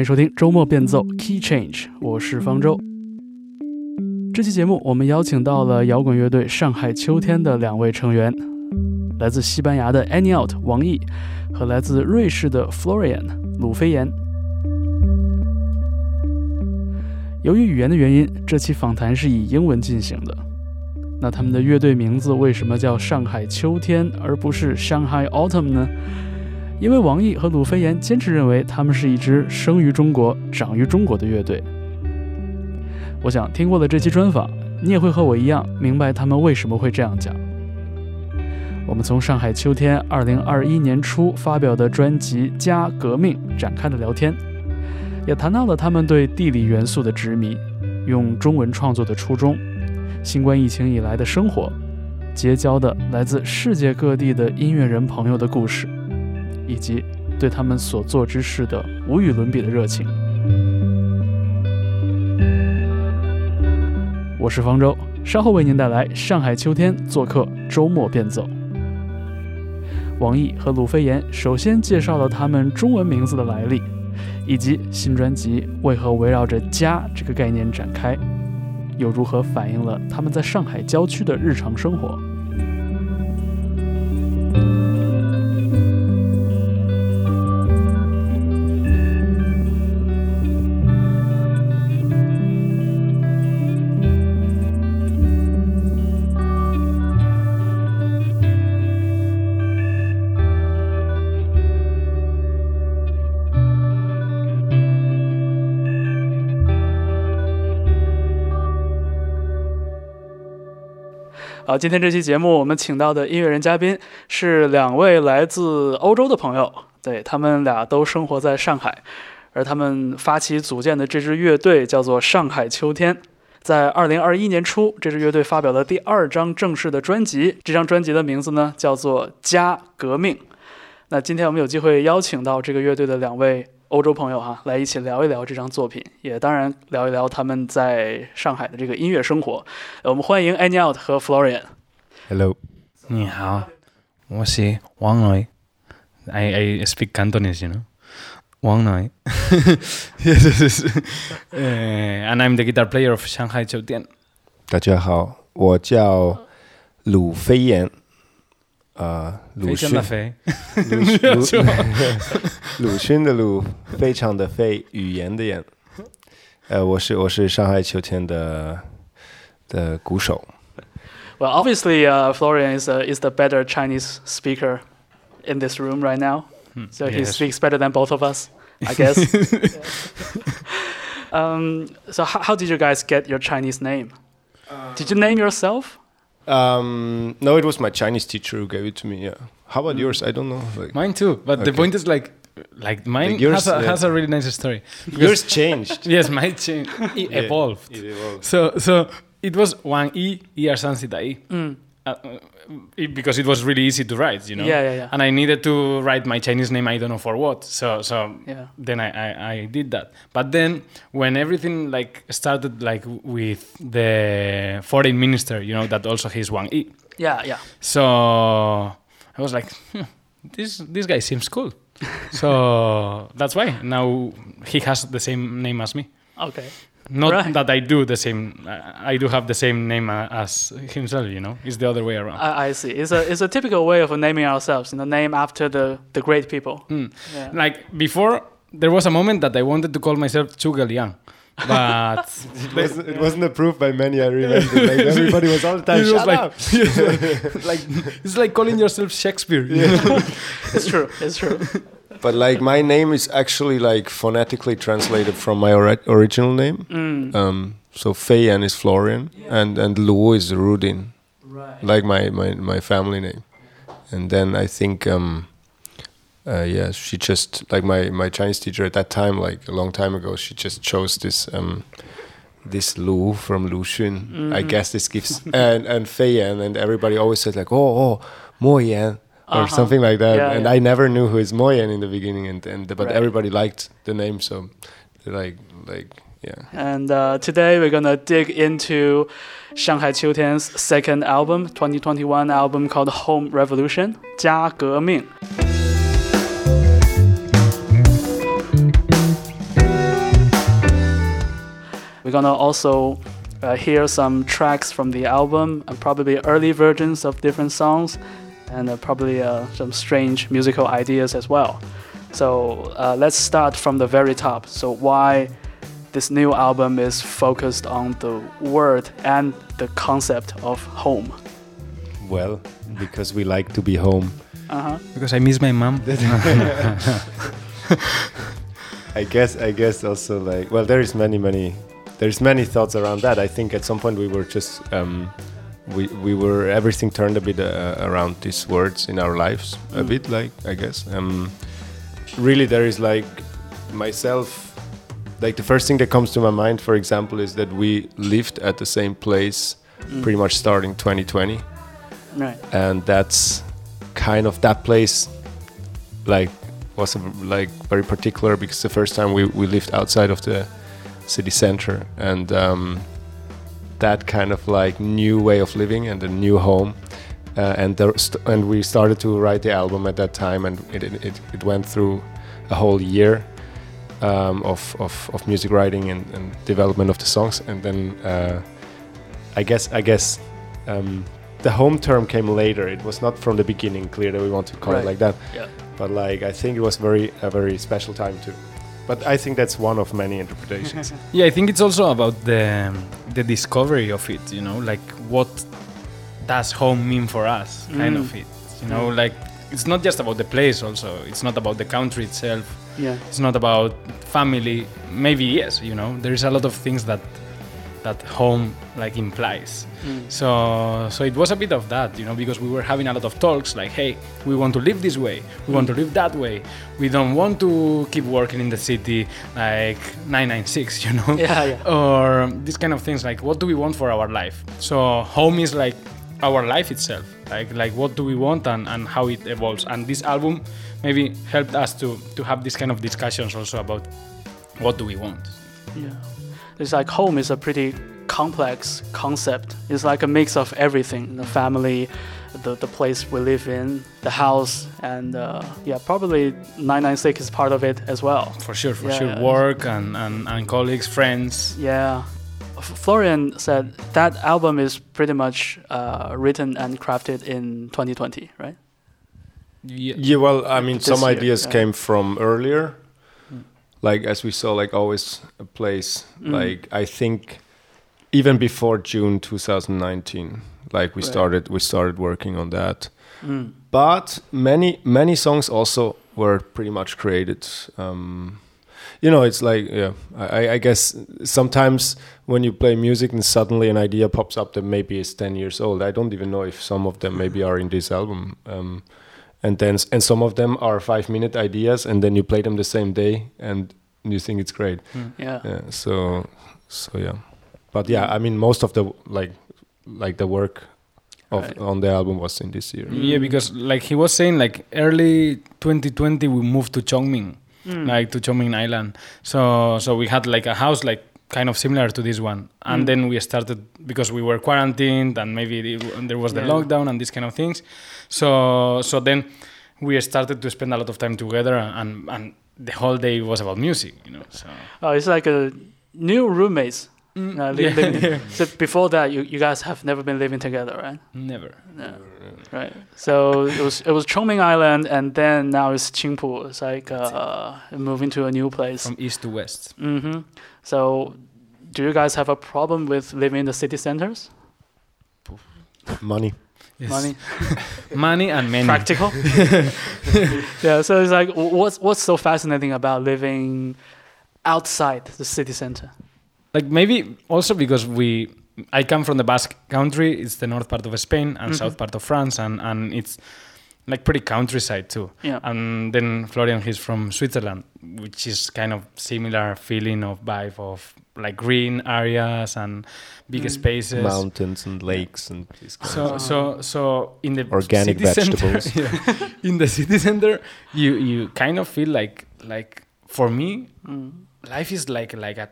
欢迎收听周末变奏 Key Change，我是方舟。这期节目我们邀请到了摇滚乐队上海秋天的两位成员，来自西班牙的 Any Out 王毅和来自瑞士的 Florian 鲁飞岩。由于语言的原因，这期访谈是以英文进行的。那他们的乐队名字为什么叫上海秋天而不是 Shanghai Autumn 呢？因为王毅和鲁飞岩坚持认为他们是一支生于中国、长于中国的乐队。我想听过了这期专访，你也会和我一样明白他们为什么会这样讲。我们从上海秋天二零二一年初发表的专辑《加革命》展开了聊天，也谈到了他们对地理元素的执迷、用中文创作的初衷、新冠疫情以来的生活、结交的来自世界各地的音乐人朋友的故事。以及对他们所做之事的无与伦比的热情。我是方舟，稍后为您带来《上海秋天》做客周末变奏。王毅和鲁飞岩首先介绍了他们中文名字的来历，以及新专辑为何围绕着“家”这个概念展开，又如何反映了他们在上海郊区的日常生活。好，今天这期节目我们请到的音乐人嘉宾是两位来自欧洲的朋友，对他们俩都生活在上海，而他们发起组建的这支乐队叫做上海秋天。在二零二一年初，这支乐队发表了第二张正式的专辑，这张专辑的名字呢叫做《家革命》。那今天我们有机会邀请到这个乐队的两位。欧洲朋友哈，来一起聊一聊这张作品，也当然聊一聊他们在上海的这个音乐生活。我们欢迎 Any Out 和 Florian。Hello，你好，我是王磊。I I speak Cantonese, you know. 王磊。yes, yes. 呃，and I'm the guitar player of Shanghai 酒店。大家好，我叫鲁飞岩。啊，鲁迅的飞，鲁鲁鲁迅的鲁，非常的非语言的言。呃，我是我是上海秋天的的鼓手。Well, obviously, uh, Florian is uh, is the better Chinese speaker in this room right now. So he speaks better than both of us, I guess. um, so how, how did you guys get your Chinese name? Did you name yourself? Um, no, it was my Chinese teacher who gave it to me. Yeah. How about yours? I don't know. Like, mine too. But okay. the point is like, like mine like yours, has, a, yeah. has a really nice story. yours changed. yes, mine changed. It yeah, evolved. It evolved. So so it was Wang Yi Er San Dai. Mm. Uh, it, because it was really easy to write, you know. Yeah, yeah, yeah. And I needed to write my Chinese name. I don't know for what. So, so yeah. then I, I, I did that. But then when everything like started like with the foreign minister, you know, that also he's Wang Yi. Yeah, yeah. So I was like, hmm, this this guy seems cool. so that's why now he has the same name as me. Okay. Not right. that I do the same. I do have the same name uh, as himself. You know, it's the other way around. I, I, see. It's a it's a typical way of naming ourselves. You know, name after the the great people. Mm. Yeah. Like before, there was a moment that I wanted to call myself Zhuge Liang. But it, wasn't, it wasn't approved by many. I remember. Like everybody was all the time. Shut like, up. like it's like calling yourself Shakespeare. Yeah. it's true. It's true but like my name is actually like phonetically translated from my ori original name. Mm. Um, so Feiyan is Florian, yeah. and and Luo is Rudin, right. like my, my my family name. And then I think um, uh, yeah, she just like my my Chinese teacher at that time, like a long time ago, she just chose this um, this Lu from Lu Xun. I Mhm. guess this gives and and Fei Yan, and everybody always said like, oh oh, Mo Yan or uh-huh. something like that. Yeah, and yeah. I never knew who is Mo Yan in the beginning, and, and but right. everybody liked the name, so like like yeah. And uh, today we're gonna dig into Shanghai Qiutian's second album, 2021 album called Home Revolution 家革命。We're gonna also uh, hear some tracks from the album and probably early versions of different songs and uh, probably uh, some strange musical ideas as well. So uh, let's start from the very top. So why this new album is focused on the word and the concept of home. Well, because we like to be home. Uh-huh. Because I miss my mom. I guess I guess also like well there is many many there's many thoughts around that. I think at some point we were just um, we we were everything turned a bit uh, around these words in our lives a Mm. bit like I guess um, really there is like myself like the first thing that comes to my mind for example is that we lived at the same place Mm. pretty much starting 2020 Right. and that's kind of that place like was like very particular because the first time we, we lived outside of the city center and um, that kind of like new way of living and a new home uh, and there and we started to write the album at that time and it, it, it, went through a whole year um, of, of, of music writing and, and development of the songs and then uh, I guess I guess um, the home term came later. It was not from the beginning clear that we want to call Right. it like that. Yeah. But like I think it was very a very special time too. But I think that's one of many interpretations. Yeah, I think it's also about the the discovery of it. You know, like what does home mean for us? Kind Mm. of it. You know, Mm. like it's not just about the place. Also, it's not about the country itself. Yeah. It's not about family. Maybe yes. You know, there is a lot of things that that home like implies. Mm. So so it was a bit of that, you know, because we were having a lot of talks like, hey, we want to live this way, we want to live that way, we don't want to keep working in the city like 996, you know, Yeah, yeah. or these kind of things like, what do we want for our life? So home is like our life itself, like like what do we want and, and how it evolves. And this album maybe helped us to to have this kind of discussions also about what do we want. Yeah. It's like home is a pretty complex concept. It's like a mix of everything the family, the, the place we live in, the house, and uh, yeah, probably 996 is part of it as well. For sure, for Yeah, sure. yeah. Work and, and, and colleagues, friends. Yeah. Florian said that album is pretty much uh, written and crafted in 2020, right? Yeah. yeah, well, I mean, This some year, ideas yeah. came from earlier. Like as we saw, like always a place. Mm. Like I think even before June 2019, like we Right. started we started working on that. Mm. but many many songs also were pretty much created um, you know it's like yeah I, I guess sometimes when you play music and suddenly an idea pops up that maybe is 10 years old i don't even know if some of them maybe are in this album um, and then and some of them are five minute ideas and then you play them the same day and you think it's great Yeah. yeah so so yeah but yeah i mean most of the like like the work of Right. on the album was in this year Yeah, because like he was saying, like early 2020, we moved to Chongming, Mm. like to Chongming Island. So so we had like a house like kind of similar to this one, and Mm. then we started because we were quarantined and maybe there was the Yeah. lockdown and these kind of things. So so then we started to spend a lot of time together, and and the whole day was about music, you know. So Oh, it's like a new roommates. Uh, li- yeah. So before that, you, you guys have never been living together, right? never. Yeah. Right. So it was it was Chongming Island, and then now it's Qingpu. It's like uh, moving to a new place. From east to west. Mm-hmm. So, do you guys have a problem with living in the city centers? money Yes. Money, money and many. practical. yeah. So it's like, what's what's so fascinating about living outside the city center? like maybe also because we I come from the Basque country, it's the north part of Spain and Mhm. south part of France and and it's like pretty countryside too. Yeah. And then Florian, he's from Switzerland, which is kind of similar feeling of vibe of like green areas and big Mm. spaces. Mountains and lakes and So of so so in the Organic city center- vegetables. yeah, in the city center, you you kind of feel like like for me, Mm. life is like like a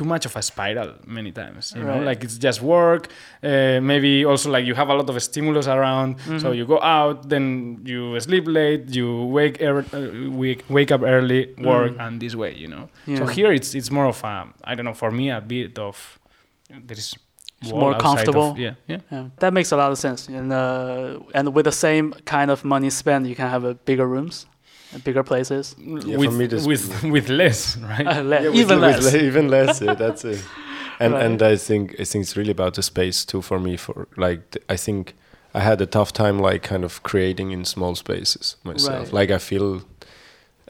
too much of a spiral many times you know like it's just work uh, maybe also like you have a lot of stimulus around so Mhm. you go out then you sleep late you wake er- uh, wake, wake up early work Mm. and this way you know so here it's it's more of a i don't know for me a bit of there is It's more outside of- comfortable. yeah yeah Yeah, that makes a lot of sense. And uh, and with the same kind of money spent, you can have a bigger rooms, bigger places. Yeah, with, me with with less right Uh, le- Yeah, even with less. le- even less. Yeah, that's it. And Right. and I think I think it's really about the space too for me. For like th- I think I had a tough time like kind of creating in small spaces myself. Right. Like I feel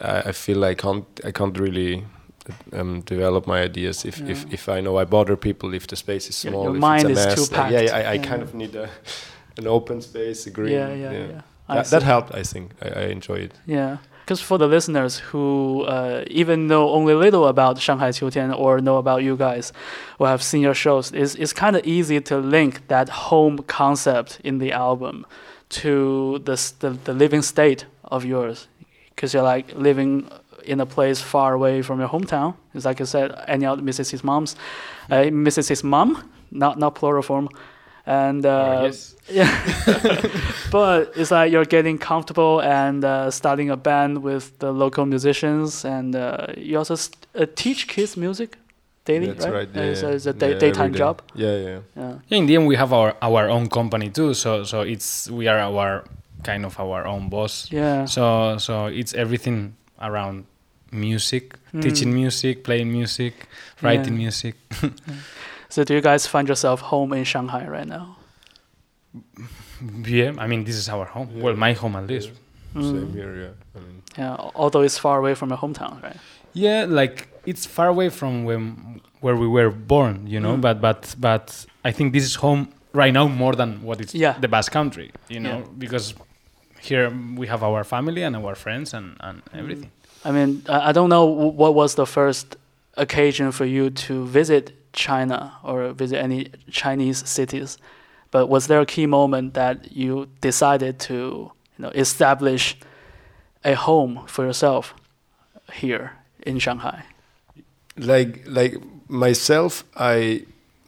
I I feel I can't I can't really um, develop my ideas if, if Yeah. if I know I bother people if the space is Your- small. your if it's mind a is too mess. like, yeah, packed. yeah, I, I Yeah. kind of need a an open space, a green. yeah, yeah, yeah. I That, that helped. I think I, I enjoy it. Yeah, because for the listeners who uh, even know only little about Shanghai Qiutian or know about you guys or have seen your shows, it's, it's kind of easy to link that home concept in the album to the, the, the living state of yours. Because you're like living in a place far away from your hometown. It's like I said, Eñaut misses his mom's, uh, misses his mom, not, not plural form. And uh, Or yes. yeah. but it's like you're getting comfortable and uh, starting a band with the local musicians, and uh, you also st- uh, teach kids music daily, That's right? right. Yeah, so yeah. it's a Yeah, day- every daytime day. job. Yeah, yeah. Yeah. Yeah, in the end, we have our our own company too. So so it's we are our kind of our own boss. Yeah. So so it's everything around music, Mm. teaching music, playing music, writing Yeah. music. So do you guys find yourself home in Shanghai right now? yeah, I mean this is our home. Yeah. Well, my home at least. Mm. Same here. Yeah. I mean, Yeah. Although it's far away from your hometown, right? Yeah, like it's far away from when where we were born, you know. Mm. But but but I think this is home right now more than what it's Yeah. the Basque Country, you know, Yeah. because here we have our family and our friends and and Mm. everything. I mean, I I don't know what was the first occasion for you to visit China or visit any Chinese cities, but was there a key moment that you decided to, you know, establish a home for yourself here in Shanghai? like like myself i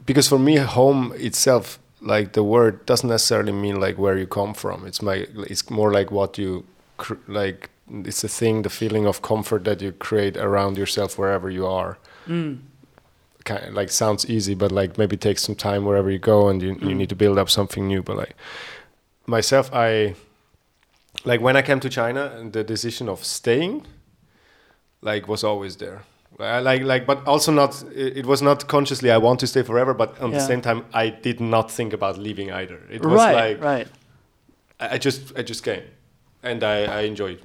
because for me home itself like the word doesn't necessarily mean like where you come from it's my it's more like what you cr- like it's a thing the feeling of comfort that you create around yourself wherever you are Mm. Kind of like sounds easy but like maybe takes some time wherever you go and you, you Mm. need to build up something new but like myself i like when i came to china the decision of staying like was always there I like like but also not it, was not consciously i want to stay forever but at the same time i did not think about leaving either it was Right, like right. I I just I just came, and I I enjoyed.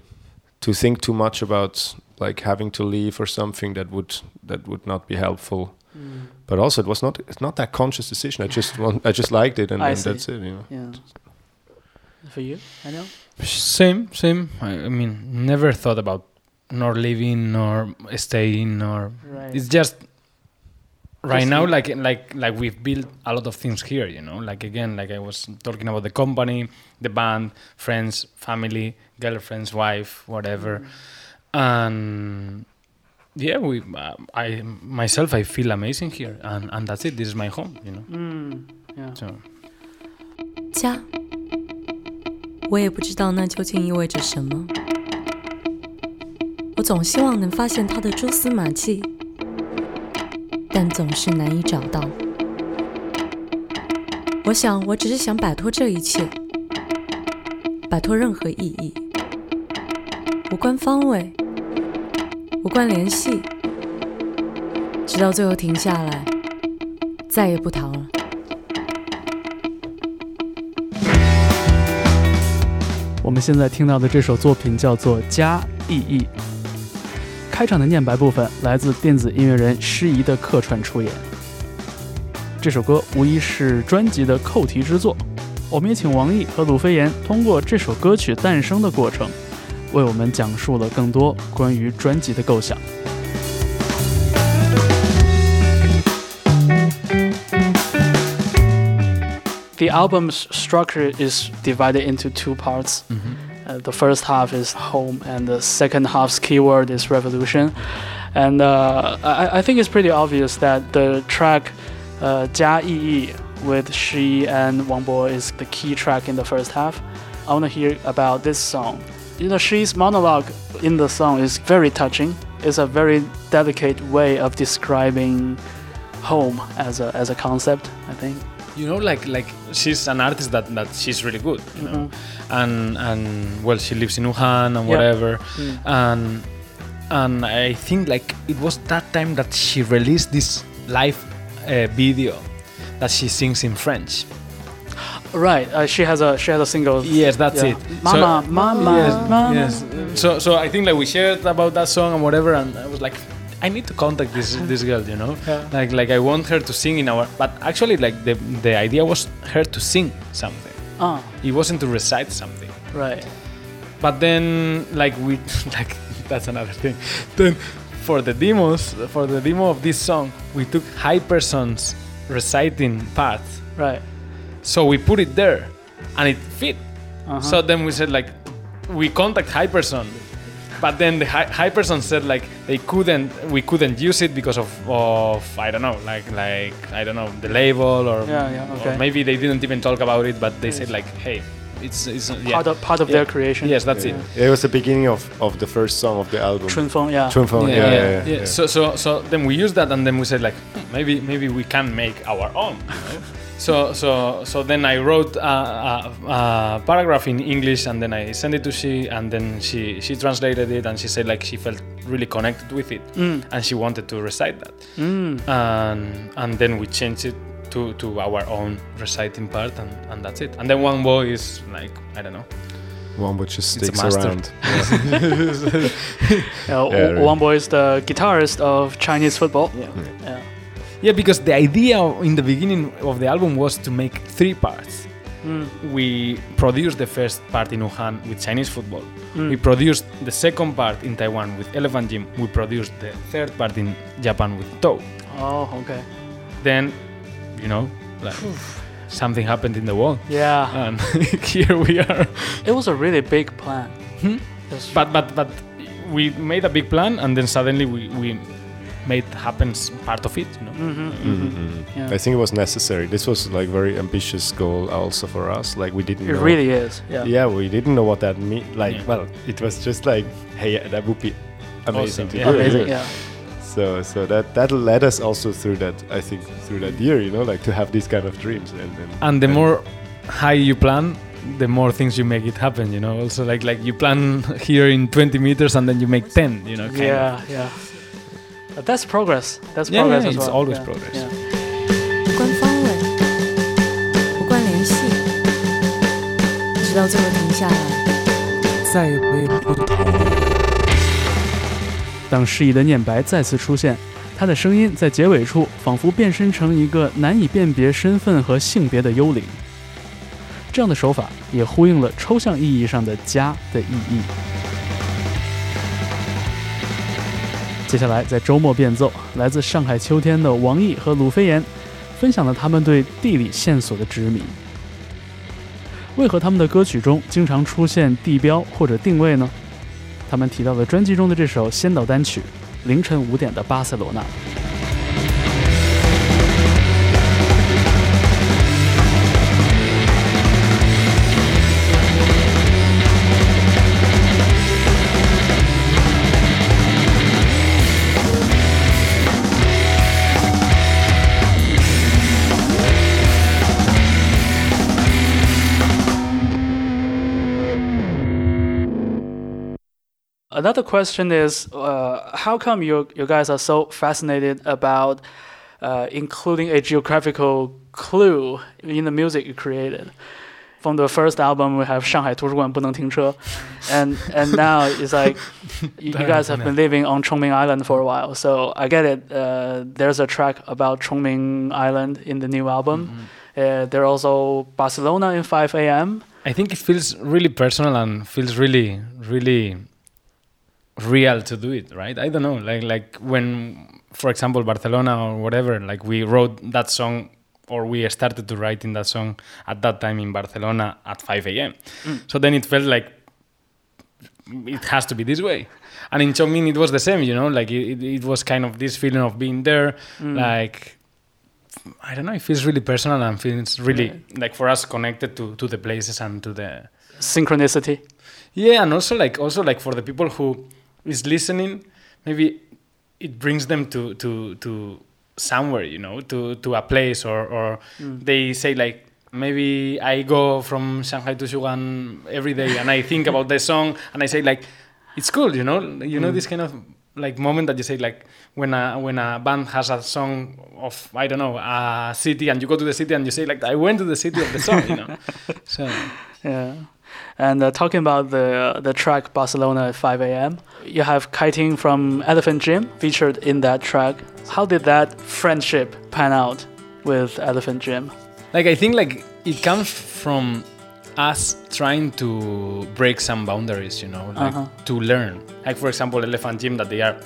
To think too much about like having to leave or something that would that would not be helpful. Mm. But also, it was not it's not that conscious decision. I just want I just liked it, and, and that's it. You know. Yeah. For you, I know. Same, same. I, I mean, never thought about nor leaving nor staying or Right. it's just right Just now you- like like like we've built a lot of things here you know like again like i was talking about the company the band friends family girlfriend's wife whatever and yeah we uh, i myself i feel amazing here and and that's it this is my home you know Mm. Yeah. so 家，我也不知道那究竟意味着什么。我总希望能发现它的蛛丝马迹，但总是难以找到。我想，我只是想摆脱这一切，摆脱任何意义，无关方位，无关联系，直到最后停下来，再也不逃了。我们现在听到的这首作品叫做《加意义》。开场的念白部分来自电子音乐人诗怡的客串出演。这首歌无疑是专辑的扣题之作，我们也请王毅和鲁飞岩通过这首歌曲诞生的过程，为我们讲述了更多关于专辑的构想。The album's structure is divided into two parts. -hmm. uh, the first half is home, and the second half's keyword is revolution. And uh, I, I, think it's pretty obvious that the track uh, Yi with Shii and Wang Bo is the key track in the first half. I want to hear about this song. You know, She's monologue in the song is very touching. It's a very delicate way of describing home as a, as a concept, I think you know like like she's an artist that that she's really good you know mm-hmm. and and well she lives in wuhan and whatever mm. and and i think like it was that time that she released this live uh, video that she sings in french right uh, she has a she has a single yes that's yeah. it mama so, mama yes, mama yes so so i think like we shared about that song and whatever and i was like I need to contact this this girl, you know. Yeah. Like like I want her to sing in our. But actually, like the the idea was her to sing something. Ah. It wasn't to recite something. Right. But then, like we like that's another thing. Then for the demos, for the demo of this song, we took Hiperson's reciting part. Right. So we put it there, and it fit. Uh-huh. So then we said like, we contact Hiperson but then the hi- person said like they couldn't we couldn't use it because of, of I don't know like like I don't know the label or, yeah, yeah, okay. or maybe they didn't even talk about it but they said like hey it's, it's yeah. part of part of yeah. their creation. Yes, that's yeah. it. It was the beginning of, of the first song of the album. Chunfeng, yeah. Chunfeng, yeah yeah, yeah, So so so then we used that and then we said like hmm, maybe maybe we can make our own. You know? So so so then I wrote a, a, a, paragraph in English and then I sent it to she and then she she translated it and she said like she felt really connected with it mm. and she wanted to recite that mm. and and then we changed it to to our own reciting part and and that's it and then Wang Bo is like I don't know Wang Bo just sticks around. yeah, yeah, Wang Bo is the guitarist of Chinese football. Yeah. yeah. Yeah, because the idea in the beginning of the album was to make three parts. Mm. We produced the first part in Wuhan with Chinese football. Mm. We produced the second part in Taiwan with Elephant Gym. We produced the third part in Japan with Toe. Oh, okay. Then, you know, like something happened in the world. Yeah. And here we are. It was a really big plan. Hmm? But but but we made a big plan and then suddenly we, we made happens part of it you know mm-hmm, mm-hmm. Mm-hmm. Yeah. i think it was necessary this was like very ambitious goal also for us like we didn't it know. really is yeah yeah we didn't know what that mean like yeah. well it was just like hey that would be amazing awesome. to yeah. do amazing yeah so so that that led us also through that i think through that year you know like to have these kind of dreams and and, and the and more high you plan the more things you make it happen you know also like like you plan here in 20 meters and then you make 10 you know yeah of. yeah but that's progress. That's yeah, progress yeah, as it's well. always yeah. progress. 关方位，不关联系，直到最后停下来，再也不同。当适宜的念白再次出现，他的声音在结尾处仿佛变身成一个难以辨别身份和性别的幽灵。这样的手法也呼应了抽象意义上的“家”的意义。接下来，在周末变奏，来自上海秋天的王毅和鲁飞岩分享了他们对地理线索的执迷。为何他们的歌曲中经常出现地标或者定位呢？他们提到了专辑中的这首先导单曲《凌晨五点的巴塞罗那》。Another question is, uh, how come you you guys are so fascinated about uh, including a geographical clue in the music you created? From the first album, we have 上海图书馆不能停车, and and now it's like you, you, guys have been living on Chongming Island for a while. So I get it. Uh, there's a track about Chongming Island in the new album. Mm -hmm. Uh, there are also Barcelona in 5 a.m. I think it feels really personal and feels really, really real to do it, right? I don't know, like like when, for example, Barcelona or whatever, like we wrote that song or we started to write in that song at that time in Barcelona at 5 a.m. Mm. So then it felt like it has to be this way. And in Chongming it was the same, you know, like it, it was kind of this feeling of being there, mm. like I don't know, it feels really personal and feels really yeah. like for us connected to to the places and to the synchronicity. Yeah, and also like also like for the people who is listening, maybe it brings them to to to somewhere, you know, to to a place or or mm. they say like maybe I go from Shanghai to Siugan every day and I think about the song and I say like it's cool, you know, you know mm. this kind of like moment that you say like when a when a band has a song of I don't know a city and you go to the city and you say like I went to the city of the song, you know. So yeah. And uh, talking about the the track Barcelona at 5 a.m., you have KT from Elephant Gym featured in that track. How did that friendship pan out with Elephant Gym? Like I think like it comes from us trying to break some boundaries, you know, like uh-huh. to learn. Like for example, Elephant Gym that they are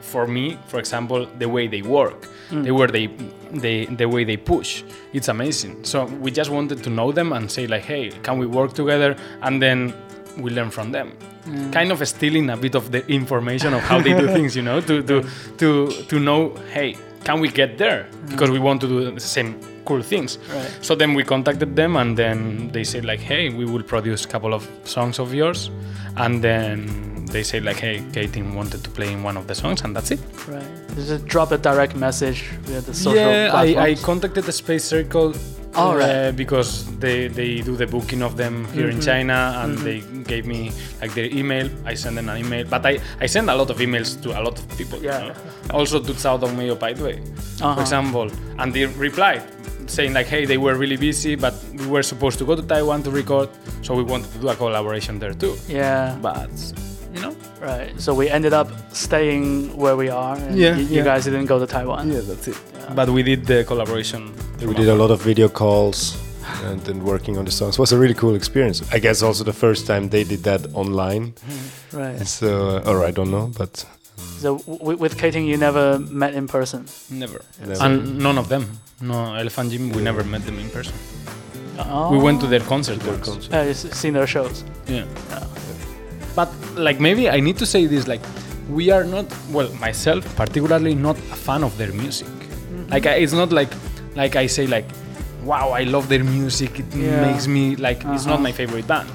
for me, for example, the way they work, mm. the way they, they, the way they push, it's amazing. So we just wanted to know them and say like, hey, can we work together? And then we learn from them. Mm. Kind of stealing a bit of the information of how they do things, you know, to to to to know, hey, can we get there? Mm. Because we want to do the same cool things. Right. So then we contacted them, and then they said like, hey, we will produce a couple of songs of yours, and then they say like, hey, KT wanted to play in one of the songs, and that's it. Right. Just drop a direct message via the social yeah, I, I contacted the Space Circle. Oh, right. Uh, because they, they do the booking of them here mm-hmm. in China and mm-hmm. they gave me like their email. I sent them an email, but I, I send a lot of emails to a lot of people. Yeah. You know? Also to South of Mayo Pipeway, uh-huh. for example, and they replied saying like, hey, they were really busy, but we were supposed to go to Taiwan to record, so we wanted to do a collaboration there too. Yeah. But you know? Right. So we ended up staying where we are. And yeah, y- You guys didn't go to Taiwan. Yeah, that's it. Yeah. But we did the collaboration. We did a lot of video calls and then working on the songs it was a really cool experience. I guess also the first time they did that online. Right. So, or I don't know, but. So w- with KT, you never met in person. Never. never. And none of them. No, Elephant Gym, we never met them in person. Oh. We went to their concert. Their concert. Uh, seen their shows. Yeah. But like maybe I need to say this like we are not well myself particularly not a fan of their music. Mm-hmm. Like it's not like like I say like wow I love their music it yeah. makes me like uh-huh. it's not uh-huh. my favorite band,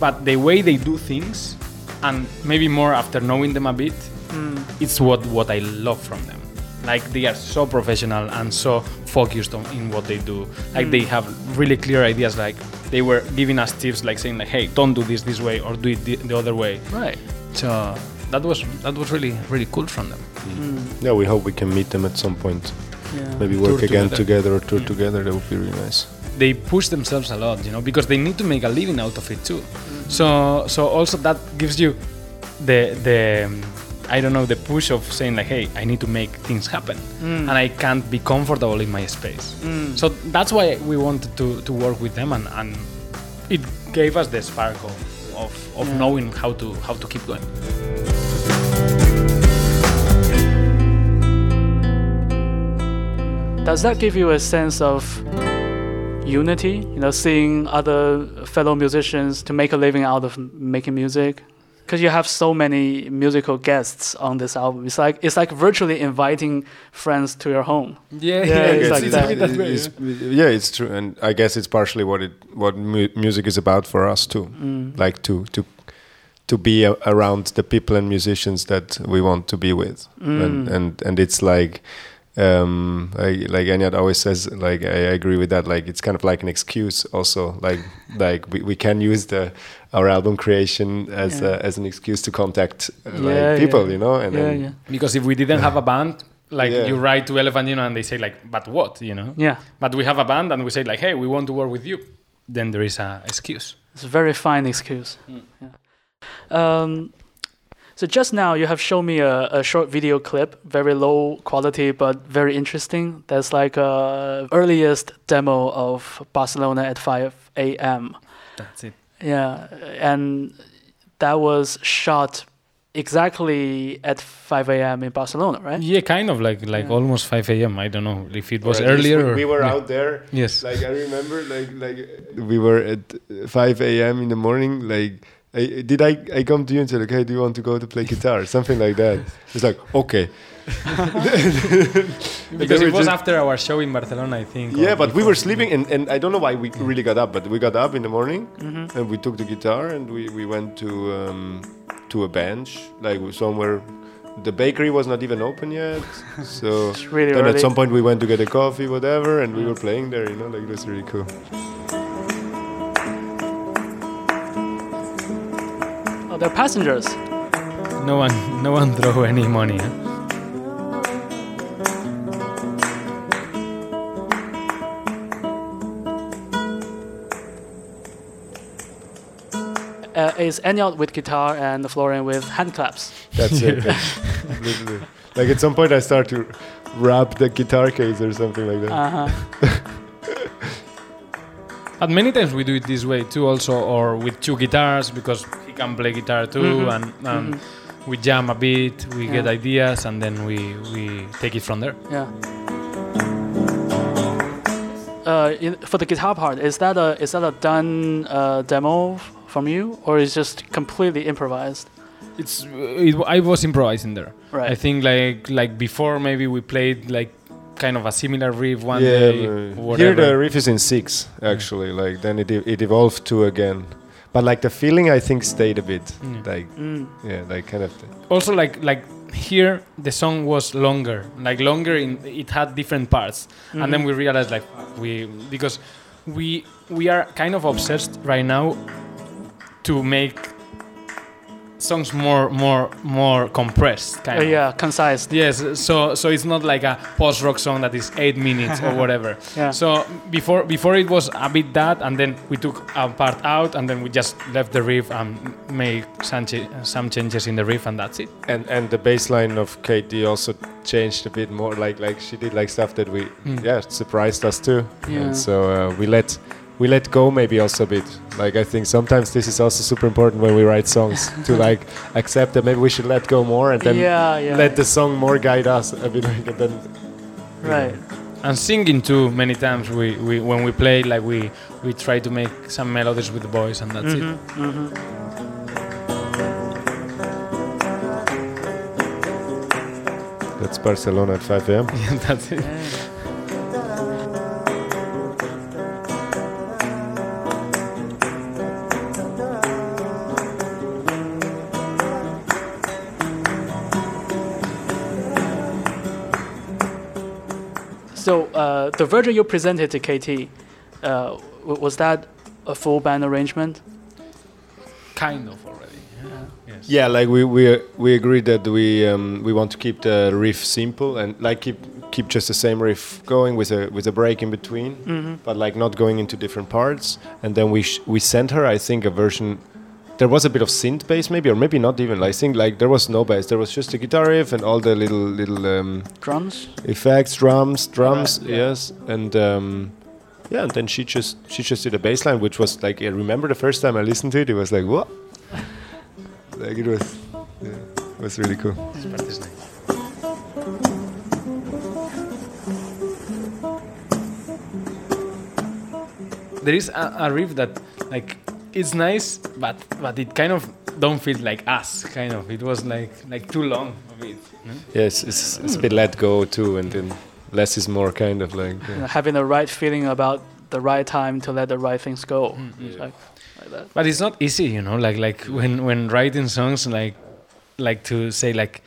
but the way they do things and maybe more after knowing them a bit, mm. it's what what I love from them. Like they are so professional and so focused on in what they do. Like mm. they have really clear ideas. Like they were giving us tips, like saying like, "Hey, don't do this this way or do it the, the other way." Right. So that was that was really really cool from them. Mm. Yeah, we hope we can meet them at some point. Yeah. Maybe work tour again together. together or tour mm. together. That would be really nice. They push themselves a lot, you know, because they need to make a living out of it too. Mm. So so also that gives you the the I don't know the push of saying like, hey, I need to make things happen, mm. and I can't be comfortable in my space. Mm. So that's why we wanted to, to work with them, and, and it gave us the spark of, of, of yeah. knowing how to how to keep going. Does that give you a sense of unity? You know, seeing other fellow musicians to make a living out of making music because you have so many musical guests on this album. It's like it's like virtually inviting friends to your home. Yeah, yeah, yeah it's, like it's, that. It's, yeah, it's true, and I guess it's partially what it what mu music is about for us too. Mm. Like to to to be around the people and musicians that we want to be with, mm. and and and it's like um I, like Eñaut always says like I, agree with that like it's kind of like an excuse also like like we, we can use the our album creation as yeah. as an excuse to contact uh, yeah, like people yeah. you know and yeah, then, yeah. because if we didn't have a band like you write to Elephant you know and they say like but what you know yeah but we have a band and we say like hey we want to work with you then there is a excuse it's a very fine excuse mm. yeah. um, So just now you have shown me a, a short video clip, very low quality but very interesting. That's like a earliest demo of Barcelona at 5 a.m. That's it. Yeah, and that was shot exactly at 5 a.m. in Barcelona, right? Yeah, kind of like like Yeah. almost 5 a.m. I don't know if it was Or earlier. we, or, we were yeah. out there. Yes. Like I remember, like like we were at 5 a.m. in the morning. Like, I, did I I come to you and said, okay, do you want to go to play guitar? Something like that. It's like okay. because it was after our show in Barcelona, I think. Yeah, or but we were sleeping, and, and I don't know why we really got up, but we got up in the morning Mm-hmm. and we took the guitar and we, we went to um, to a bench, like somewhere. The bakery was not even open yet, so really then early. at some point we went to get a coffee, whatever, and we were playing there. You know, like it was really cool. Oh, they're passengers. No one, no one throw any money. Huh? Is Eñaut with guitar and Florian with hand claps. That's it. that's literally. Like at some point, I start to wrap the guitar case or something like that. Uh-huh. But many times we do it this way too, also, or with two guitars because he can play guitar too, Mhm, and, and mhm. we jam a bit, we get ideas, and then we we take it from there. Yeah. Uh, in, for the guitar part, is that a is that a done uh, demo f- from you, or is just completely improvised? It's it, I was improvising there. Right. I think like like before maybe we played like kind of a similar riff one yeah, day. but here the riff is in six actually. Like then it it evolved to again, but like the feeling I think stayed a bit. Yeah. Like Mm. yeah, like kind of. also like like here the song was longer like longer in it had different parts and then Mhm. we realized like we because we we are kind of obsessed right now to make songs more more more compressed kind Uh, of yeah, concise. yes so so it's not like a post rock song that is eight minutes or whatever Yeah. so before before it was a bit that, and then we took a part out, and then we just left the riff and made some, ch- some changes in the riff, and that's it. And and the bass line of KT also changed a bit more. Like like she did like stuff that we Mm. yeah surprised us too. Yeah. And so uh, we let we let go maybe also a bit. Like I think sometimes this is also super important when we write songs to like accept that maybe we should let go more and then yeah, yeah. let the song more guide us a bit. Like, and then right. And singing too. Many times we, we when we play, like we we try to make some melodies with the voice, and that's it. Mhm, mhm. that's Barcelona at 5 a.m. Yeah, that's it. So uh, the version you presented to KT, uh, w- was that a full band arrangement? Kind of already. Yes. Yeah, like we we we agreed that we um, we want to keep the riff simple and like keep keep just the same riff going with a with a break in between, Mm-hmm. but like not going into different parts. And then we sh- we sent her, I think, a version. There was a bit of synth bass, maybe, or maybe not even. I think like there was no bass. There was just a guitar riff and all the little little um, Drums? effects, drums, drums. Right, yeah. Yes, and um, yeah, and then she just she just did a bass line, which was like I remember the first time I listened to it, it was like what, like it was, yeah, it was really cool. This part is nice. There is a, a riff that like it's nice, but but it kind of don't feel like us. Kind of, it was like like too long a bit. no? Yes, it's, it's a bit let go too, and then less is more, kind of like. Yeah. having the right feeling about the right time to let the right things go. Mm, It's like, like that. But it's not easy, you know. Like like when when writing songs, like like to say like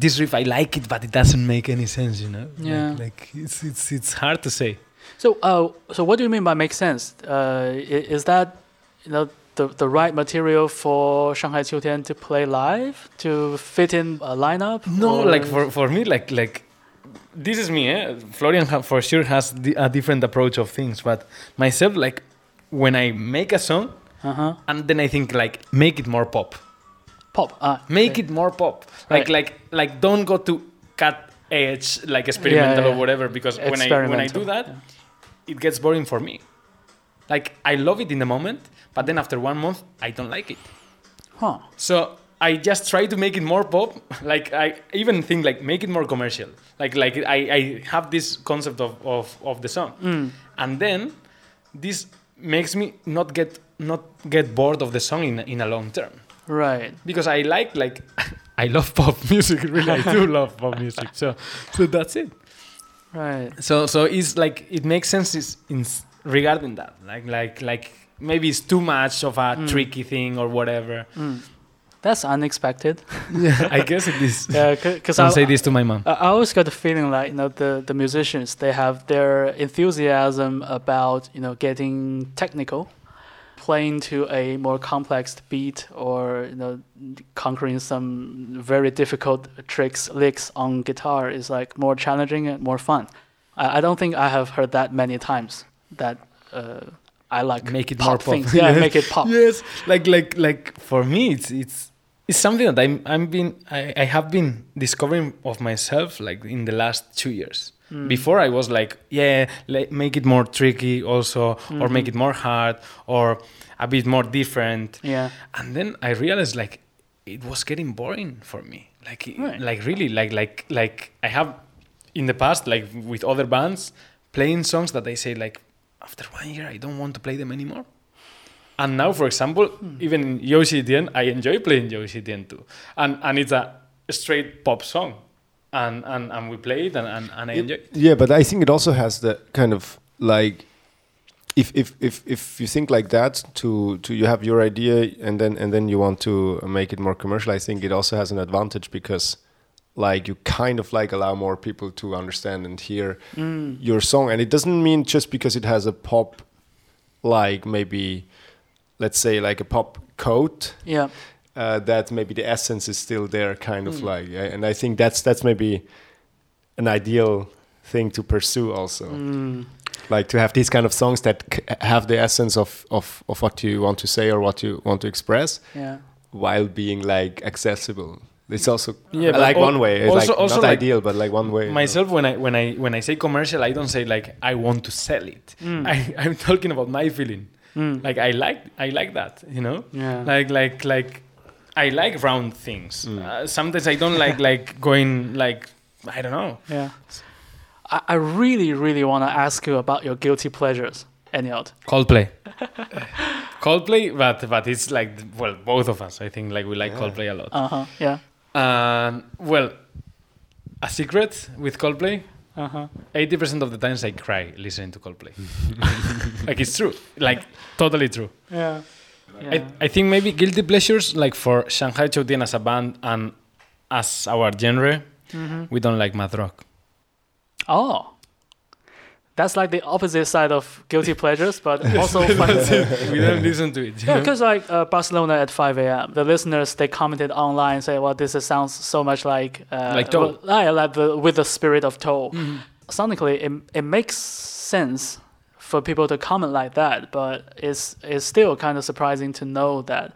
this riff I like it, but it doesn't make any sense, you know. Yeah. Like, it's it's it's hard to say. So, uh, so what do you mean by make sense? Uh, is that you know the the right material for Shanghai Qiutian to play live to fit in a lineup? No, Or- like for, for me, like like this is me. Eh? Florian ha- for sure has a different approach of things, but myself, like when I make a song Uh-huh. and then I think like make it more pop, pop. Uh, Make it more pop. Like Right. like like don't go to cut edge like experimental yeah. or whatever because when I when I do that, yeah. it gets boring for me. Like I love it in the moment, but then after one month I don't like it. Huh. So I just try to make it more pop. Like I even think like make it more commercial. Like like I, I have this concept of, of, of the song. Mm. And then this makes me not get not get bored of the song in in a long term. Right. Because I like like I love pop music, really I do love pop music. So so that's it. Right. So so it's like it makes sense is in regarding that. Like like like maybe it's too much of a Mm. tricky thing or whatever. Mm. That's unexpected. yeah, I guess it is. Yeah, because Don't I, say this to my mom. I I always got the feeling like you know the the musicians they have their enthusiasm about you know getting technical, playing to a more complex beat or you know conquering some very difficult tricks licks on guitar is like more challenging and more fun. I, I don't think I have heard that many times that uh, I like Make it pop more pop. things. Yeah, Yes. make it pop. Yes, like like like for me, it's it's it's something that I'm I'm been I, I have been discovering of myself like in the last two years. Mm. Before I was like, yeah, like, make it more tricky also, or make it more hard, or a bit more different. Yeah. And then I realized like it was getting boring for me. Like Right. like really like like like I have in the past like with other bands playing songs that I say like after one year I don't want to play them anymore. And now, for example, Hmm. even in Yoshi Tien, I enjoy playing Yoshi Tien too. And and it's a straight pop song. And and, and we play it and, and, and I enjoy it. Yeah, but I think it also has the kind of like if if if if you think like that to to you have your idea and then and then you want to make it more commercial, I think it also has an advantage because like you kind of like allow more people to understand and hear Mm. your song and it doesn't mean just because it has a pop like maybe let's say like a pop coat Yeah. uh, that maybe the essence is still there, kind of Mm. like, and I think that's that's maybe an ideal thing to pursue also, Mm. like to have these kind of songs that have the essence of, of of what you want to say or what you want to express, Yeah. while being like accessible. It's also Yeah, like one way, it's also- like also not like ideal, but like one way. Myself, when I when I when I say commercial, I don't say like I want to sell it. Mm. I, I'm talking about my feeling. Mm. Like I like I like that, you know. yeah. Like like like I like round things. Mm. Uh, sometimes I don't like like going like I don't know. Yeah. I, I really, really want to ask you about your guilty pleasures, Eñaut. Coldplay. Coldplay, but but it's like well, both of us. I think like we like Yeah. Coldplay a lot. Uh huh. Yeah. And well, a secret with Coldplay. Uh huh. Eighty percent of the times I cry listening to Coldplay. like it's true. Like totally true. Yeah. yeah. I, I think maybe guilty pleasures like for Shanghai Qiutian as a band and as our genre, Mhm. we don't like math rock. Oh. That's like the opposite side of guilty pleasures, but also we don't listen to it. Yeah, because like uh, Barcelona at 5 a.m., the listeners they commented online say, "Well, this is, sounds so much like uh, Like Toe. well, yeah, like the, with the spirit of Toe." Mhm. Sonically, it it makes sense for people to comment like that, but it's it's still kind of surprising to know that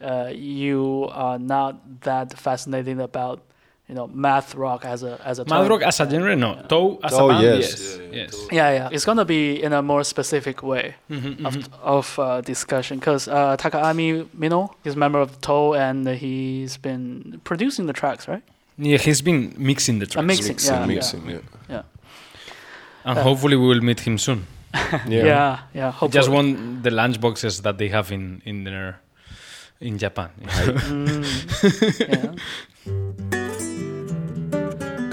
uh, you are not that fascinated about you know math rock as a as a Math term. rock as a genre, no. Toe as Toe, a band, yes. yes. Yes. Yeah, yeah, it's gonna be in a more specific way. Mhm, of, mhm. of uh, discussion because uh, Takaaki Mino is a member of Toe and he's been producing the tracks, right? Yeah, he's been mixing the Uh, tracks. mixing, mixing, yeah, mixing, yeah. and uh, hopefully we will meet him soon. Yeah, yeah. yeah hopefully. Just want the lunch boxes that they have in in their in Japan. Mm, yeah.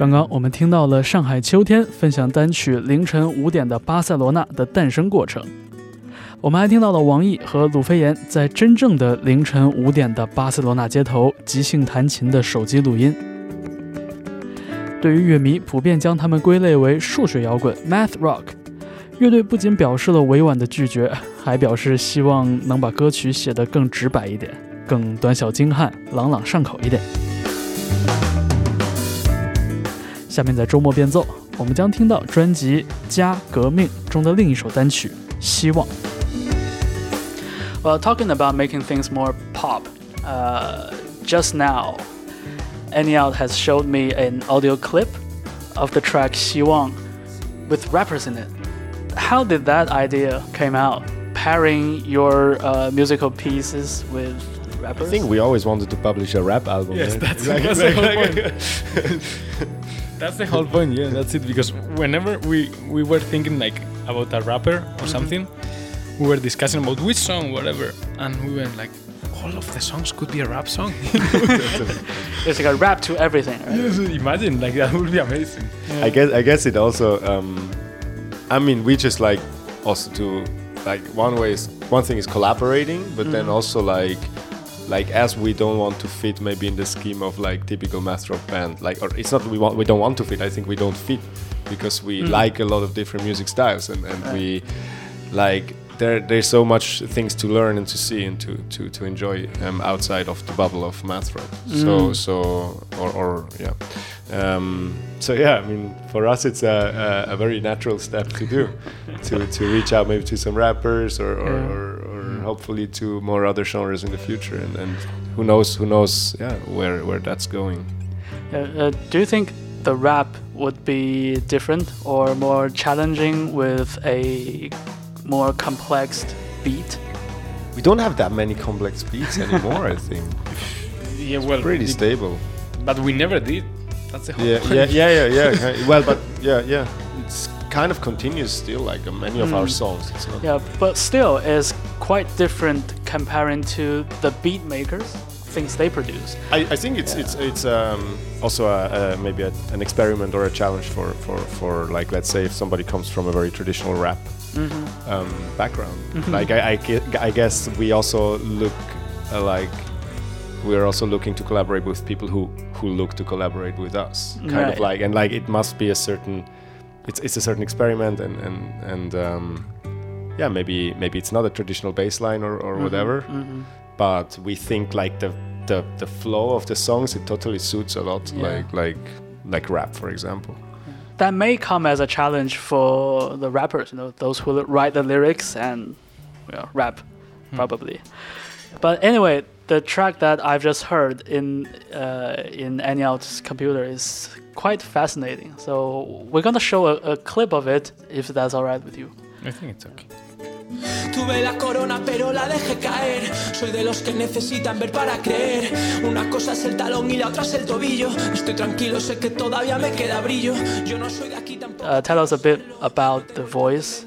刚刚我们听到了上海秋天分享单曲《凌晨五点的巴塞罗那》的诞生过程，我们还听到了王毅和鲁飞岩在真正的凌晨五点的巴塞罗那街头即兴弹琴的手机录音。对于乐迷，普遍将他们归类为数学摇滚 （math rock）。乐队不仅表示了委婉的拒绝，还表示希望能把歌曲写得更直白一点，更短小精悍、朗朗上口一点。下面在周末变奏，我们将听到专辑《家革命》中的另一首单曲《希望》。Well, talking about making things more pop, uh, just now, Eñaut has showed me an audio clip of the track "Xi Wang" with rappers in it. How did that idea came out? Pairing your uh, musical pieces with rappers. I think we always wanted to publish a rap album. Yes, right? that's, exactly, that's point. that's the whole point. Yeah, that's it. Because whenever we we were thinking like about a rapper or mm-hmm. something, we were discussing about which song, whatever, and we were like, all of the songs could be a rap song. it's like a rap to everything. Right? Yes, imagine like that would be amazing. Yeah. I guess I guess it also. Um, I mean, we just like also to like one way is one thing is collaborating, but mm. then mm-hmm. also like like as we don't want to fit maybe in the scheme of like typical math rock band like or it's not we want we don't want to fit i think we don't fit because we mm. like a lot of different music styles and, and we like there there's so much things to learn and to see and to to, to enjoy um, outside of the bubble of math rock. Mm. So so or, or yeah. Um, so yeah, I mean, for us, it's a, a, a very natural step to do, to, to reach out maybe to some rappers or, or, yeah. or, or hopefully to more other genres in the future, and, and who knows, who knows, yeah, where where that's going. Uh, uh, do you think the rap would be different or more challenging with a more complex beat? We don't have that many complex beats anymore. I think. Yeah, well, it's pretty stable. But we never did. That's the whole yeah, point. yeah, yeah, yeah, yeah. well, but yeah, yeah. It's kind of continues still, like uh, many mm. of our hmm. songs. yeah, but still, it's quite different comparing to the beat makers things they produce. I, I think it's yeah. it's it's um, also a, a, maybe a, an experiment or a challenge for, for, for like let's say if somebody comes from a very traditional rap mm-hmm. um, background. Mm-hmm. Like I, I, I, guess we also look uh, like we're also looking to collaborate with people who who look to collaborate with us, kind right. of like and like it must be a certain it's it's a certain experiment and and and um, yeah maybe maybe it's not a traditional bassline or, or mm-hmm. whatever, mm-hmm. but we think like the the the flow of the songs it totally suits a lot yeah. like like like rap for example that may come as a challenge for the rappers, you know, those who write the lyrics and know, rap, hmm. probably. But anyway, the track that I've just heard in uh, in Eñaut's computer is quite fascinating. So we're gonna show a, a clip of it, if that's all right with you. I think it's okay. Tuve la corona pero la dejé caer. Soy de los que necesitan ver para creer. Una cosa es el talón y la otra es el tobillo. Estoy tranquilo, sé que todavía me queda brillo. Yo no soy de aquí tampoco. Uh, tell us a bit about the voice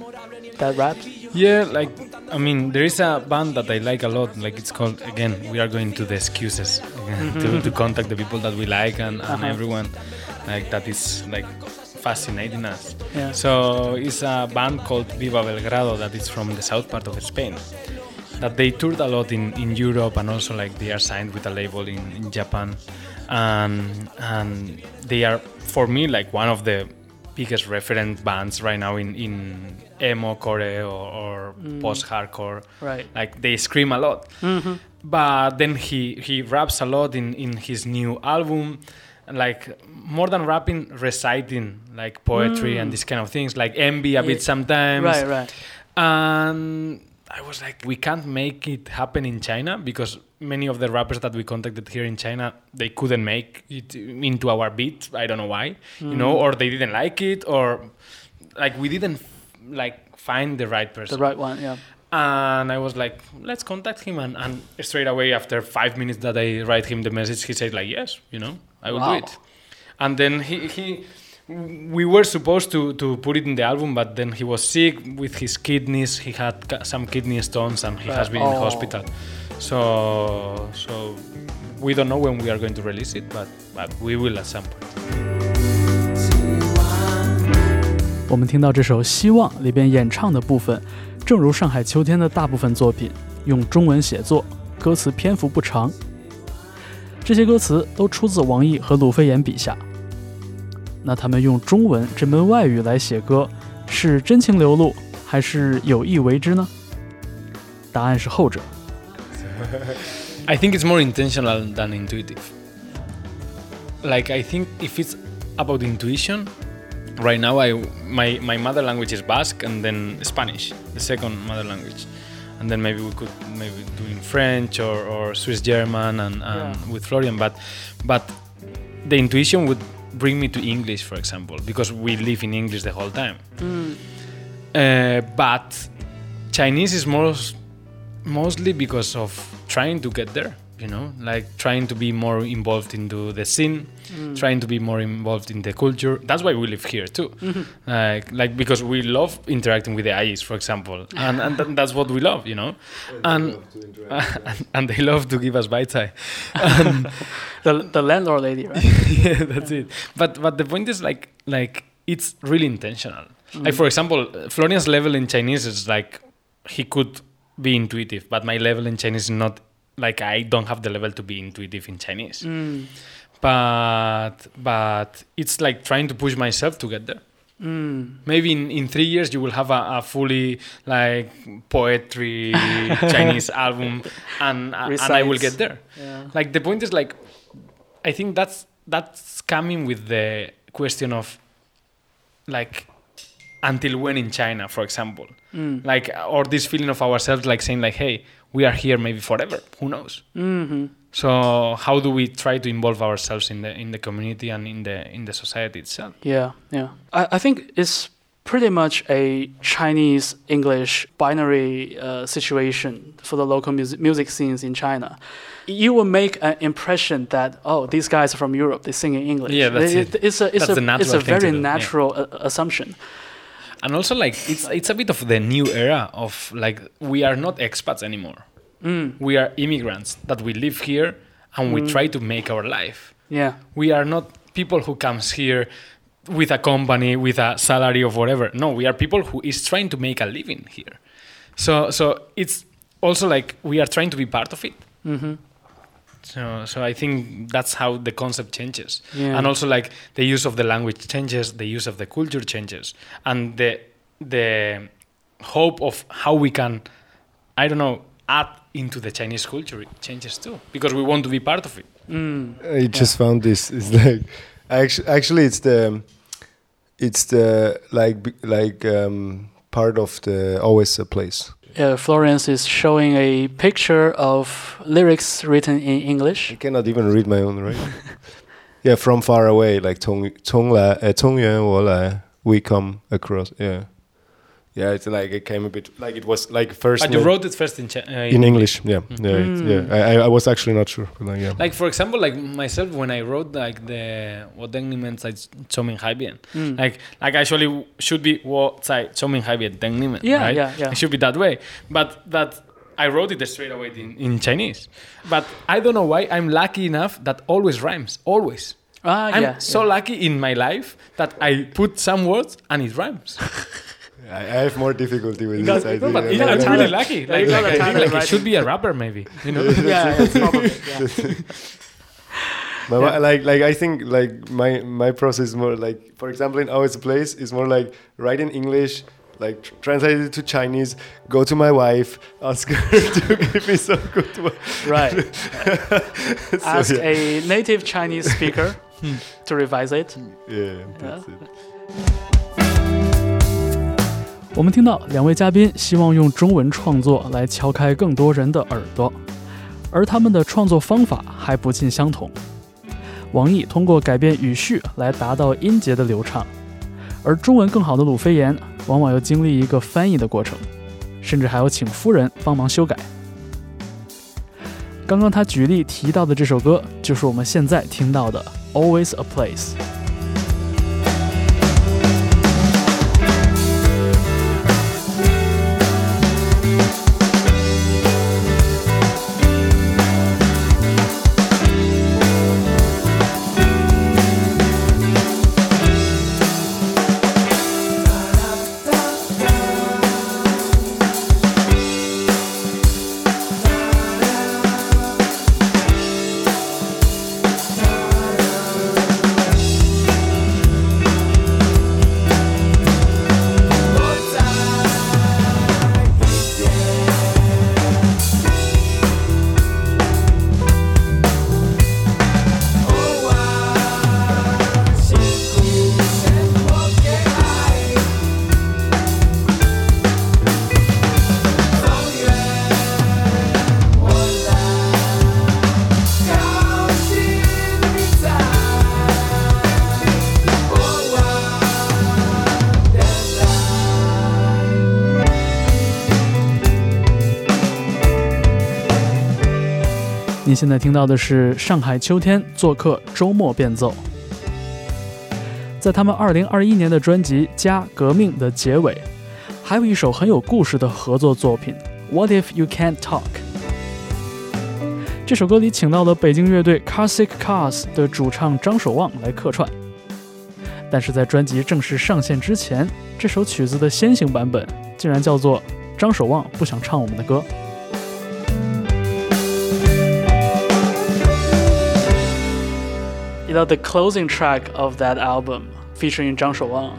that raps. Yeah, like I mean, there is a band that I like a lot. Like it's called again. We are going to the excuses again, to, mm-hmm. to contact the people that we like and, and uh -huh. everyone. Like that is like fascinating us. Yeah. So it's a band called Viva Belgrado that is from the south part of Spain. That they toured a lot in, in Europe and also like they are signed with a label in, in Japan, and and they are for me like one of the biggest reference bands right now in in emo core or, or mm. post hardcore. Right. Like they scream a lot. Mm-hmm. But then he he raps a lot in in his new album like more than rapping, reciting like poetry mm. and these kind of things, like envy a yeah. bit sometimes. Right, right. And I was like, we can't make it happen in China because many of the rappers that we contacted here in China, they couldn't make it into our beat. I don't know why, mm. you know, mm. or they didn't like it, or like we didn't like find the right person. The right one, yeah And I was like, let's contact him. And, and straight away, after five minutes that I write him the message, he said like, yes, you know, I will wow. do it. And then he, he we were supposed to, to put it in the album, but then he was sick with his kidneys. He had some kidney stones and he has been oh. in hospital. So so we don't know when we are going to release it, but but we will at some point. 我们听到这首《希望》里边演唱的部分， 正如上海秋天的大部分作品，用中文写作，歌词篇幅不长，这些歌词都出自王毅和鲁飞岩笔下。那他们用中文这门外语来写歌，是真情流露，还是有意为之呢？答案是后者。I think it's more intentional than intuitive. Like I think if it's about intuition, right now I my my mother language is Basque and then Spanish, the second mother language. and then maybe we could maybe do in French or, or Swiss German and, and yeah. with Florian. But but the intuition would bring me to English, for example, because we live in English the whole time. Mm. Uh, but Chinese is most mostly because of trying to get there you know like trying to be more involved into the scene mm. trying to be more involved in the culture that's why we live here too mm-hmm. like like because we love interacting with the eyes for example and and th- that's what we love you know and, uh, and, and they love to give us bite tie the, the landlord lady right yeah that's yeah. it but but the point is like like it's really intentional mm. like for example florian's level in chinese is like he could be intuitive but my level in chinese is not like I don't have the level to be intuitive in Chinese. Mm. But but it's like trying to push myself to get there. Mm. Maybe in, in three years you will have a, a fully like poetry Chinese album, and and I will get there. Yeah. Like the point is like, I think that's that's coming with the question of like until when in China, for example, mm. like or this feeling of ourselves like saying like, hey, we are here maybe forever. Who knows? Mm-hmm. So how do we try to involve ourselves in the in the community and in the in the society itself? Yeah, yeah. I, I think it's pretty much a Chinese English binary uh, situation for the local music music scenes in China. You will make an impression that oh these guys are from Europe they sing in English. Yeah, that's it. it. It's a it's that's a it's a very natural yeah. assumption and also like it's it's a bit of the new era of like we are not expats anymore. Mm. We are immigrants that we live here and mm. we try to make our life. Yeah. We are not people who comes here with a company with a salary of whatever. No, we are people who is trying to make a living here. So so it's also like we are trying to be part of it. Mm-hmm. So, so I think that's how the concept changes, yeah. and also like the use of the language changes, the use of the culture changes, and the the hope of how we can, I don't know, add into the Chinese culture changes too, because we want to be part of it. Mm. I just yeah. found this. It's like actually, actually, it's the it's the like like um, part of the always a place uh, Florian is showing a picture of lyrics written in English. I cannot even read my own writing. yeah, from far away, like 从从来呃从远我来，we uh, come across. Yeah yeah, it's like it came a bit like it was like first. But you wrote it first in uh, in, in English. English. Yeah, yeah, yeah. Mm. I, I was actually not sure. But like, yeah. like for example, like myself when I wrote like the what dengliment 在聪明海边, means mm. like like actually should be 我在崇明海边 dengliment. Yeah, right? yeah, yeah. It should be that way, but that. I wrote it straight away in, in Chinese, but I don't know why I'm lucky enough that always rhymes, always. Ah, I'm yeah, so yeah. lucky in my life that I put some words and it rhymes. I, have more difficulty with this idea. but you know, it's really lucky. Like, like, like, like, like it should be a rapper, maybe. You know? yeah, it's probably. Yeah. But yeah. like like I think like my my process is more like for example in Always a Place is more like write in English like tr- translate it to Chinese go to my wife ask her to give me some good work right so, ask yeah. a native Chinese speaker to revise it yeah that's it 我们听到两位嘉宾希望用中文创作来敲开更多人的耳朵，而他们的创作方法还不尽相同。王毅通过改变语序来达到音节的流畅，而中文更好的鲁飞言往往要经历一个翻译的过程，甚至还要请夫人帮忙修改。刚刚他举例提到的这首歌，就是我们现在听到的《Always a Place》。您现在听到的是上海秋天做客周末变奏。在他们2021年的专辑《加革命》的结尾，还有一首很有故事的合作作品《What If You Can't Talk》。这首歌里请到了北京乐队 Classic Cars 的主唱张守望来客串，但是在专辑正式上线之前，这首曲子的先行版本竟然叫做《张守望不想唱我们的歌》。You know the closing track of that album featuring Zhang Shouwang.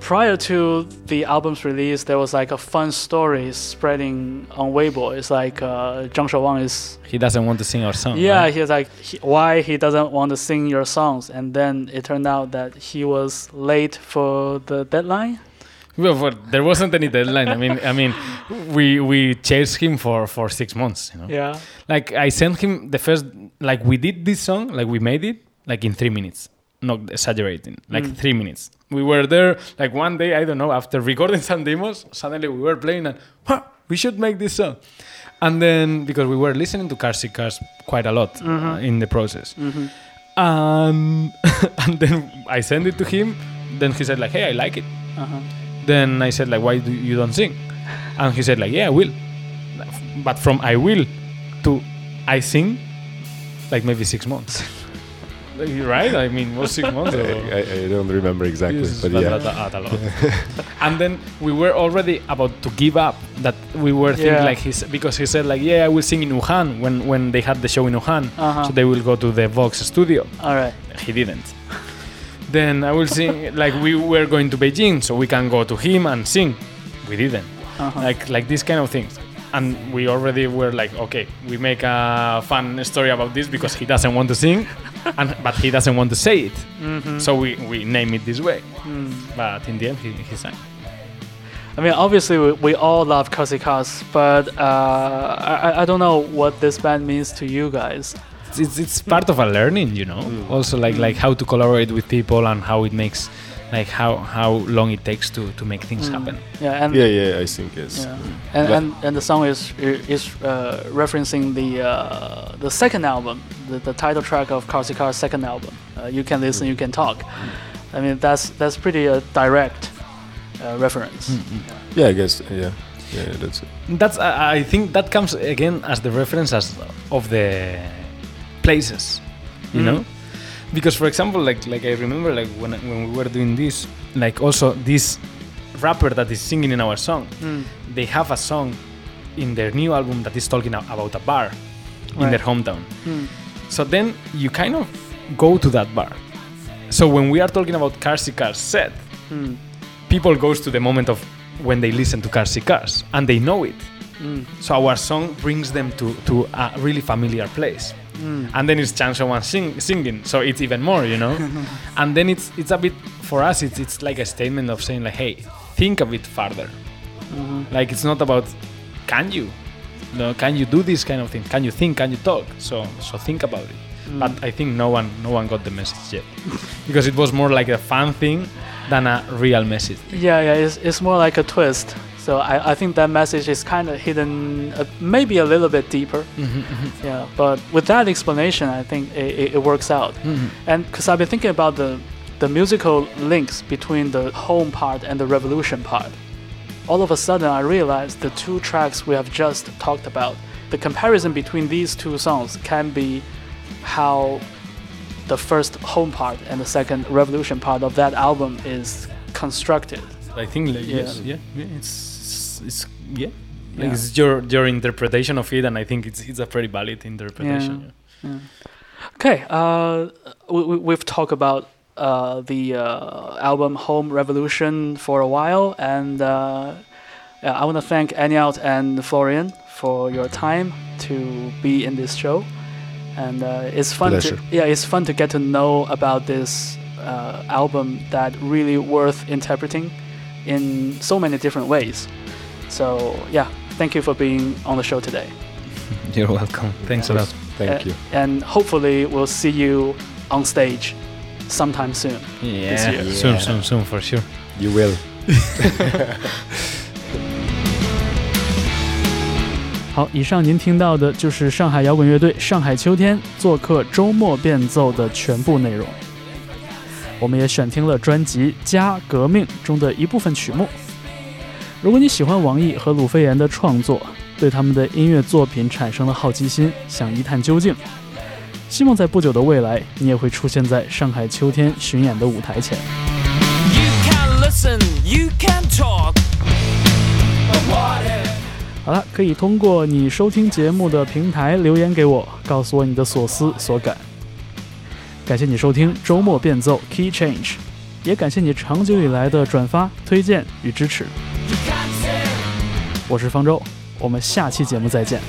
Prior to the album's release, there was like a fun story spreading on Weibo. It's like uh, Zhang Shouwang is he doesn't want to sing our song. Yeah, right? he's like he, why he doesn't want to sing your songs, and then it turned out that he was late for the deadline. Well, well, there wasn't any deadline. I mean, I mean, we we chased him for for six months. You know. Yeah. Like I sent him the first. Like we did this song. Like we made it like in three minutes. Not exaggerating. Like Mm. three minutes. We were there. Like one day, I don't know. After recording some demos, suddenly we were playing and huh, we should make this song. And then because we were listening to Carsick Cars quite a lot uh, in the process, Mm-hmm. and and then I sent it to him. Then he said like, "Hey, I like it." Uh-huh. Then I said like, "Why do you don't sing?" And he said like, "Yeah, I will." But from I will to I sing, like maybe six months. Like, right? I mean, was six months. I, I, I don't remember exactly, Yes, but but yeah. that- that- that a lot. and then we were already about to give up. That we were thinking Yeah. like he's because he said like, "Yeah, I will sing in Wuhan when when they had the show in Wuhan." Uh-huh. So they will go to the Vox studio. All right. He didn't. then I will sing like we were going to Beijing, so we can go to him and sing. We didn't. Uh-huh. Like like these kind of things. And we already were like, okay, we make a fun story about this because he doesn't want to sing, and but he doesn't want to say it. Mhm. So we, we name it this way. Mm. But in the end, he, he sang. I mean, obviously, we, we all love Carsick Cars, but uh, I, I don't know what this band means to you guys. It's, it's, it's part of a learning, you know. Also, like like how to collaborate with people and how it makes, like how how long it takes to to make things Mm. happen. Yeah, and Yeah, yeah, I think it's. Yeah. and, and and the song is is uh, referencing the uh, the second album, the, the title track of Carsick Car's second album. Uh, you can listen, you can talk. I mean, that's that's pretty uh, direct uh, reference. Yeah, I guess. Yeah, yeah, that's it. That's I I think that comes again as the reference as of the places, you Mhm. know. Because for example, like like I remember like when when we were doing this, like also this rapper that is singing in our song, Mm. they have a song in their new album that is talking about a bar in their hometown. Mm. So then you kind of go to that bar. So when we are talking about Carsick Cars set, Mm. people goes to the moment of when they listen to Carsick Cars and they know it. Mm. So our song brings them to, to a really familiar place. Mm. And then it's Zhang Shouwang sing, singing, so it's even more, you know. and then it's it's a bit for us. It's it's like a statement of saying like, hey, think a bit farther. Mhm. Like it's not about can you, no, can you do this kind of thing? Can you think? Can you talk? So so think about it. Mm. But I think no one no one got the message yet, because it was more like a fun thing than a real message. Yeah, yeah, it's, it's more like a twist. So I, I think that message is kind of hidden, uh, maybe a little bit deeper. Mm-hmm, mm-hmm. Yeah, but with that explanation, I think it, it, it works out. Mm-hmm. And because I've been thinking about the the musical links between the home part and the revolution part, all of a sudden I realized the two tracks we have just talked about, the comparison between these two songs can be how the first home part and the second revolution part of that album is constructed. I think like, Yeah. yes, yeah, yeah, it's it's yeah. Like Yeah. it's your your interpretation of it, and I think it's it's a very valid interpretation. Yeah. Okay, uh, we, we- we've talked about uh, the uh, album Home Revolution for a while, and uh, yeah, I want to thank Eñaut and Florian for your time to be in this show. And uh, it's fun Pleasure. to yeah, it's fun to get to know about this uh, album that really worth interpreting in so many different ways. So yeah, thank you for being on the show today. You're welcome. Thanks a lot. Thank Uh, you. And hopefully, we'll see you on stage sometime soon. Yeah, year. soon, Yeah. soon, soon for sure. You will. 好，以上您听到的就是上海摇滚乐队上海秋天做客周末变奏的全部内容。我们也选听了专辑《加革命》中的一部分曲目。 如果你喜欢王毅和鲁飞岩的创作，对他们的音乐作品产生了好奇心，想一探究竟，希望在不久的未来，你也会出现在上海秋天巡演的舞台前。好了，可以通过你收听节目的平台留言给我，告诉我你的所思所感。感谢你收听周末变奏 Key Change，也感谢你长久以来的转发、推荐与支持。我是方舟我们下期节目再见。